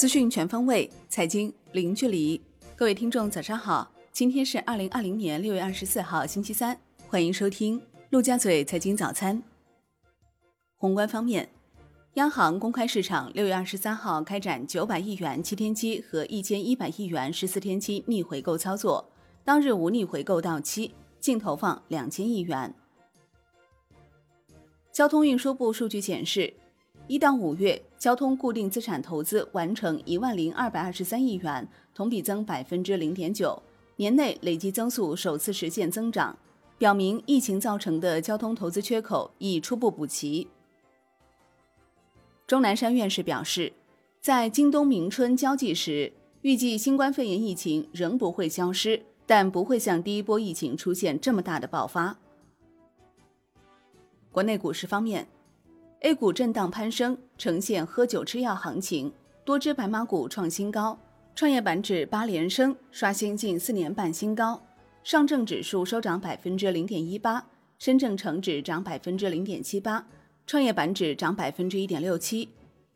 资讯全方位，财经零距离。各位听众，早上好！今天是二零二零年六月二十四号，星期三。欢迎收听陆家嘴财经早餐。宏观方面，央行公开市场六月二十三号开展九百亿元七天期和一千一百亿元十四天期逆回购操作，当日无逆回购到期，净投放两千亿元。交通运输部数据显示。一到五月，交通固定资产投资完成一万零二百二十三亿元，同比增百分之零点九，年内累计增速首次实现增长，表明疫情造成的交通投资缺口已初步补齐。钟南山院士表示，在今冬明春交际时，预计新冠肺炎疫情仍不会消失，但不会像第一波疫情出现这么大的爆发。国内股市方面。A 股震荡攀升，呈现喝酒吃药行情，多只白马股创新高，创业板指八连升，刷新近四年半新高。上证指数收涨百分之零点一八，深证成指涨百分之零点七八，创业板指涨百分之一点六七，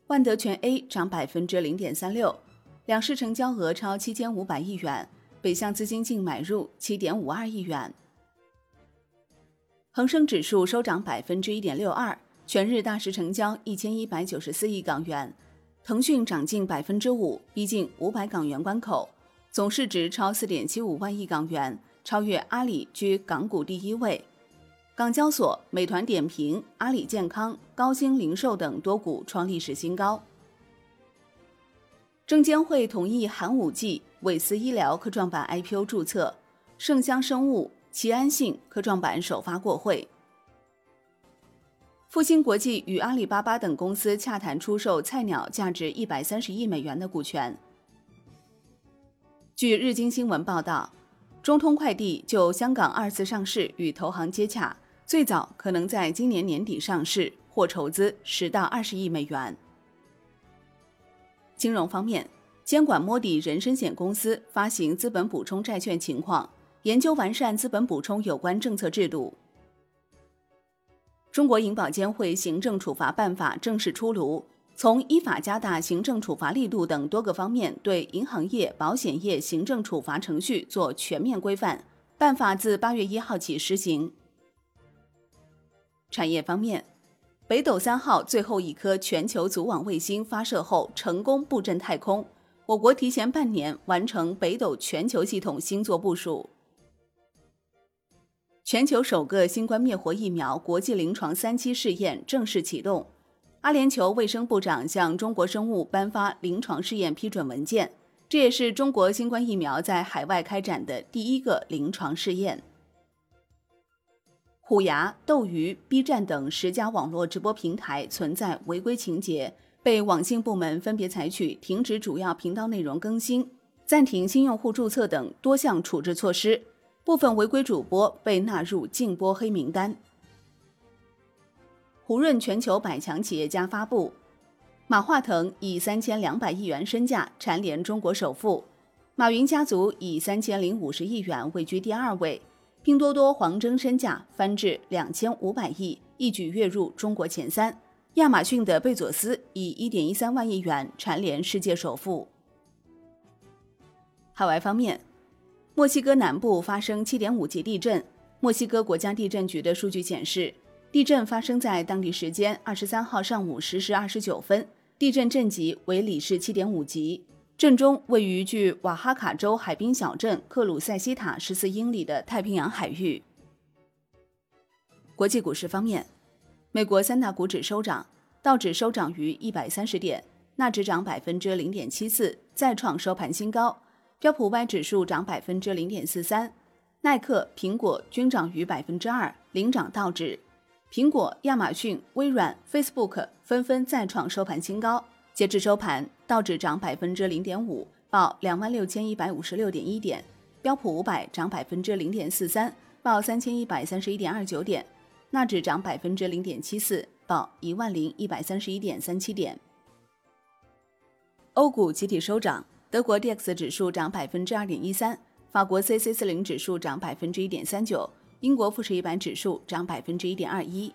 万德全 A 涨百分之零点三六。两市成交额超七千五百亿元，北向资金净买入七点五二亿元。恒生指数收涨百分之一点六二。全日大市成交一千一百九十四亿港元，腾讯涨近百分之五，逼近五百港元关口，总市值超四点七五万亿港元，超越阿里居港股第一位。港交所、美团点评、阿里健康、高鑫零售等多股创历史新高。证监会同意寒武纪、伟思医疗科创板 IPO 注册，盛香生物、齐安信科创板首发过会。复星国际与阿里巴巴等公司洽谈出售菜鸟价值一百三十亿美元的股权。据日经新闻报道，中通快递就香港二次上市与投行接洽，最早可能在今年年底上市，或筹资十到二十亿美元。金融方面，监管摸底人身险公司发行资本补充债券情况，研究完善资本补充有关政策制度。中国银保监会行政处罚办法正式出炉，从依法加大行政处罚力度等多个方面，对银行业、保险业行政处罚程序做全面规范。办法自八月一号起施行。产业方面，北斗三号最后一颗全球组网卫星发射后成功布阵太空，我国提前半年完成北斗全球系统星座部署。全球首个新冠灭活疫苗国际临床三期试验正式启动。阿联酋卫生部长向中国生物颁发临床试验批准文件，这也是中国新冠疫苗在海外开展的第一个临床试验。虎牙、斗鱼、B 站等十家网络直播平台存在违规情节，被网信部门分别采取停止主要频道内容更新、暂停新用户注册等多项处置措施。部分违规主播被纳入禁播黑名单。胡润全球百强企业家发布，马化腾以三千两百亿元身价蝉联中国首富，马云家族以三千零五十亿元位居第二位，拼多多黄峥身价翻至两千五百亿，一举跃入中国前三。亚马逊的贝佐斯以一点一三万亿元蝉联世界首富。海外方面。墨西哥南部发生7.5级地震。墨西哥国家地震局的数据显示，地震发生在当地时间23号上午10时29分，地震震级为里氏7.5级，震中位于距瓦哈卡州海滨小镇克鲁塞西塔14英里的太平洋海域。国际股市方面，美国三大股指收涨，道指收涨逾130点，纳指涨0.74%，再创收盘新高。标普 Y 指数涨百分之零点四三，耐克、苹果均涨逾百分之二，领涨道指。苹果、亚马逊、微软、Facebook 纷纷再创收盘新高。截至收盘，道指涨百分之零点五，报两万六千一百五十六点一点；标普五百涨百分之零点四三，报三千一百三十一点二九点；纳指涨百分之零点七四，报一万零一百三十一点三七点。欧股集体收涨。德国 D X 指数涨百分之二点一三，法国 C C 四零指数涨百分之一点三九，英国富时一百指数涨百分之一点二一。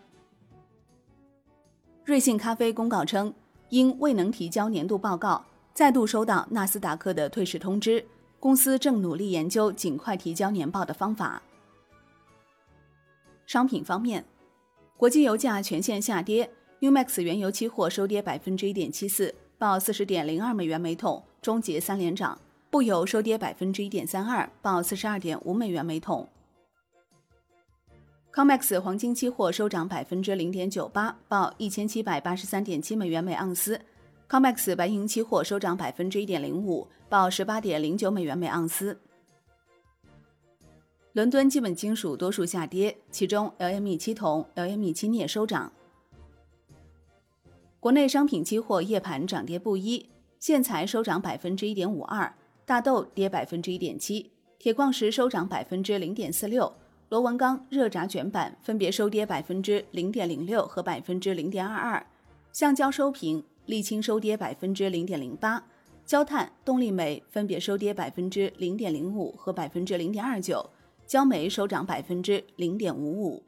瑞幸咖啡公告称，因未能提交年度报告，再度收到纳斯达克的退市通知，公司正努力研究尽快提交年报的方法。商品方面，国际油价全线下跌，Umax 原油期货收跌百分之一点七四，报四十点零二美元每桶，终结三连涨；布油收跌百分之一点三二，报四十二点五美元每桶。COMEX 黄金期货收涨百分之零点九八，报一千七百八十三点七美元每盎司。COMEX 白银期货收涨百分之一点零五，报十八点零九美元每盎司。伦敦基本金属多数下跌，其中 LME 七铜、LME 七镍收涨。国内商品期货夜盘涨跌不一，线材收涨百分之一点五二，大豆跌百分之一点七，铁矿石收涨百分之零点四六，螺纹钢、热轧卷板分别收跌百分之零点零六和百分之零点二二，橡胶收平。沥青收跌百分之零点零八，焦炭、动力煤分别收跌百分之零点零五和百分之零点二九，焦煤收涨百分之零点五五。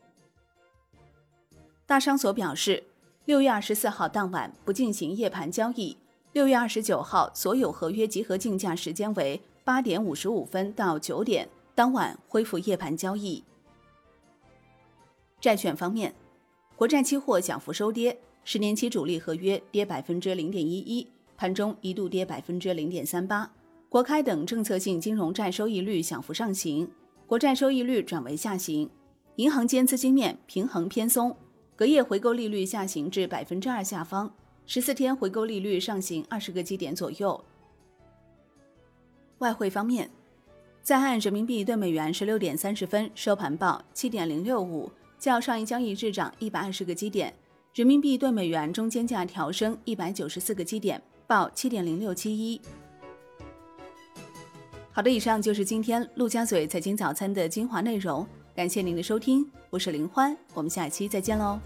大商所表示，六月二十四号当晚不进行夜盘交易，六月二十九号所有合约集合竞价时间为八点五十五分到九点，当晚恢复夜盘交易。债券方面，国债期货小幅收跌。十年期主力合约跌百分之零点一一，盘中一度跌百分之零点三八。国开等政策性金融债收益率小幅上行，国债收益率转为下行。银行间资金面平衡偏松，隔夜回购利率下行至百分之二下方，十四天回购利率上行二十个基点左右。外汇方面，在岸人民币对美元十六点三十分收盘报七点零六五，较上一交易日涨一百二十个基点。人民币对美元中间价调升一百九十四个基点，报七点零六七一。好的，以上就是今天陆家嘴财经早餐的精华内容，感谢您的收听，我是林欢，我们下期再见喽。